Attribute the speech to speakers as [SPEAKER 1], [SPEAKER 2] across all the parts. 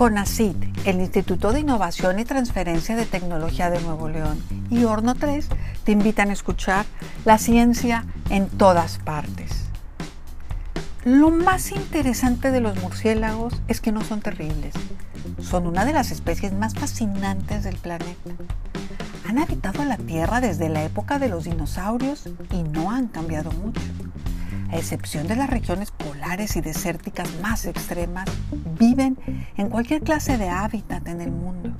[SPEAKER 1] CONACIT, el Instituto de Innovación y Transferencia de Tecnología de Nuevo León y Horno 3 te invitan a escuchar la ciencia en todas partes. Lo más interesante de los murciélagos es que no son terribles. Son una de las especies más fascinantes del planeta. Han habitado la Tierra desde la época de los dinosaurios y no han cambiado mucho. A excepción de las regiones polares y desérticas más extremas, viven en cualquier clase de hábitat en el mundo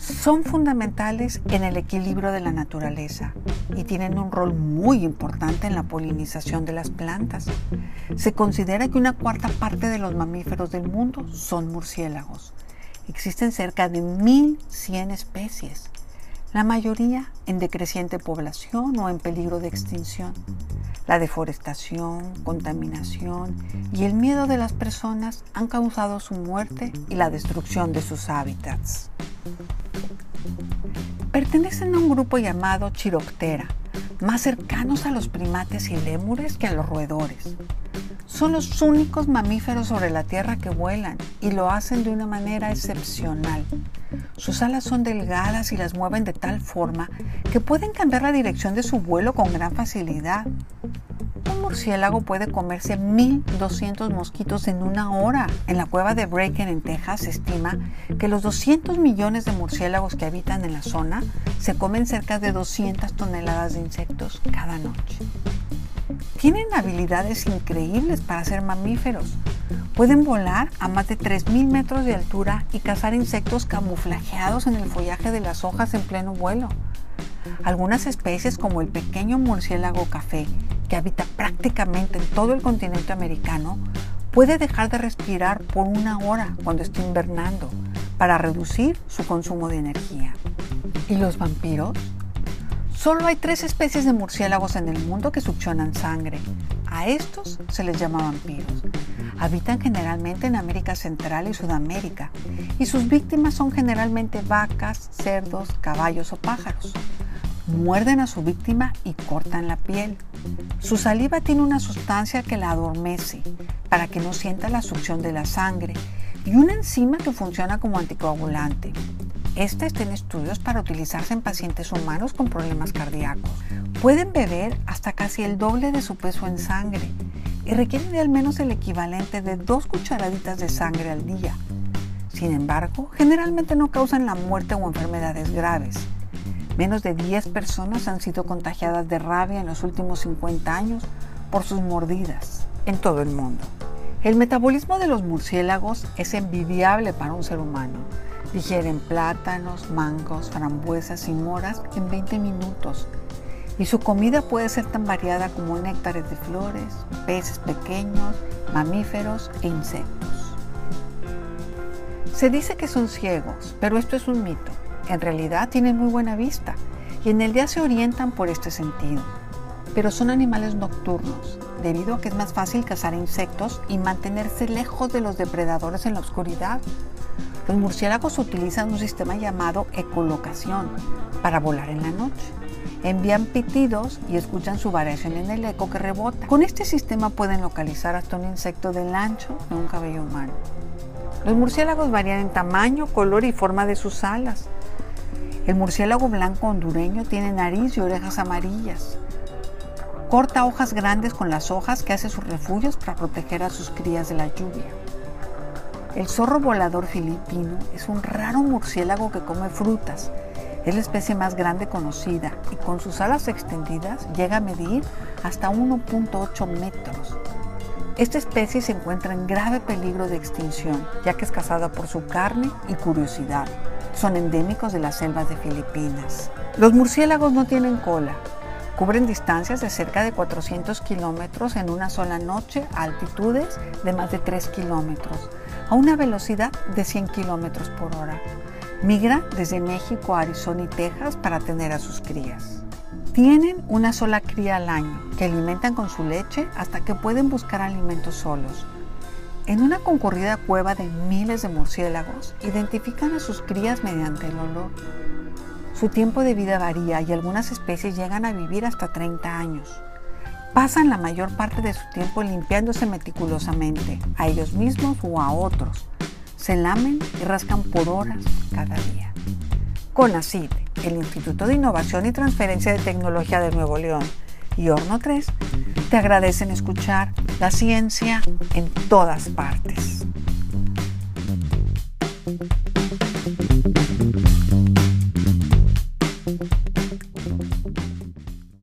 [SPEAKER 1] son fundamentales en el equilibrio de la naturaleza y tienen un rol muy importante en la polinización de las plantas. Se considera que una cuarta parte de los mamíferos del mundo son murciélagos. Existen cerca de 1.100 especies, la mayoría en decreciente población o en peligro de extinción. La deforestación, contaminación y el miedo de las personas han causado su muerte y la destrucción de sus hábitats. Pertenecen a un grupo llamado Chiroptera, más cercanos a los primates y lémures que a los roedores. Son los únicos mamíferos sobre la Tierra que vuelan y lo hacen de una manera excepcional. Sus alas son delgadas y las mueven de tal forma que pueden cambiar la dirección de su vuelo con gran facilidad murciélago puede comerse 1.200 mosquitos en una hora. En la cueva de Bracken en Texas se estima que los 200 millones de murciélagos que habitan en la zona se comen cerca de 200 toneladas de insectos cada noche. Tienen habilidades increíbles para ser mamíferos. Pueden volar a más de 3.000 metros de altura y cazar insectos camuflajeados en el follaje de las hojas en pleno vuelo. Algunas especies como el pequeño murciélago café que habita prácticamente en todo el continente americano, puede dejar de respirar por una hora cuando está invernando para reducir su consumo de energía. ¿Y los vampiros? Solo hay tres especies de murciélagos en el mundo que succionan sangre. A estos se les llama vampiros. Habitan generalmente en América Central y Sudamérica y sus víctimas son generalmente vacas, cerdos, caballos o pájaros muerden a su víctima y cortan la piel. Su saliva tiene una sustancia que la adormece para que no sienta la succión de la sangre y una enzima que funciona como anticoagulante. Esta está en estudios para utilizarse en pacientes humanos con problemas cardíacos. Pueden beber hasta casi el doble de su peso en sangre y requieren de al menos el equivalente de dos cucharaditas de sangre al día. Sin embargo, generalmente no causan la muerte o enfermedades graves. Menos de 10 personas han sido contagiadas de rabia en los últimos 50 años por sus mordidas en todo el mundo. El metabolismo de los murciélagos es envidiable para un ser humano. Digieren plátanos, mangos, frambuesas y moras en 20 minutos. Y su comida puede ser tan variada como néctares de flores, peces pequeños, mamíferos e insectos. Se dice que son ciegos, pero esto es un mito en realidad tienen muy buena vista y en el día se orientan por este sentido. Pero son animales nocturnos, debido a que es más fácil cazar insectos y mantenerse lejos de los depredadores en la oscuridad. Los murciélagos utilizan un sistema llamado ecolocación para volar en la noche. Envían pitidos y escuchan su variación en el eco que rebota. Con este sistema pueden localizar hasta un insecto del ancho de un cabello humano. Los murciélagos varían en tamaño, color y forma de sus alas. El murciélago blanco hondureño tiene nariz y orejas amarillas. Corta hojas grandes con las hojas que hace sus refugios para proteger a sus crías de la lluvia. El zorro volador filipino es un raro murciélago que come frutas. Es la especie más grande conocida y con sus alas extendidas llega a medir hasta 1.8 metros. Esta especie se encuentra en grave peligro de extinción, ya que es cazada por su carne y curiosidad son endémicos de las selvas de Filipinas. Los murciélagos no tienen cola. Cubren distancias de cerca de 400 kilómetros en una sola noche a altitudes de más de 3 kilómetros, a una velocidad de 100 kilómetros por hora. Migra desde México Arizona y Texas para tener a sus crías. Tienen una sola cría al año, que alimentan con su leche hasta que pueden buscar alimentos solos. En una concurrida cueva de miles de murciélagos, identifican a sus crías mediante el olor. Su tiempo de vida varía y algunas especies llegan a vivir hasta 30 años. Pasan la mayor parte de su tiempo limpiándose meticulosamente, a ellos mismos o a otros. se lamen y rascan por horas cada día. CONACIT, el Instituto de Innovación y Transferencia de Tecnología de Nuevo León y Horno 3 te agradecen escuchar la ciencia en todas partes.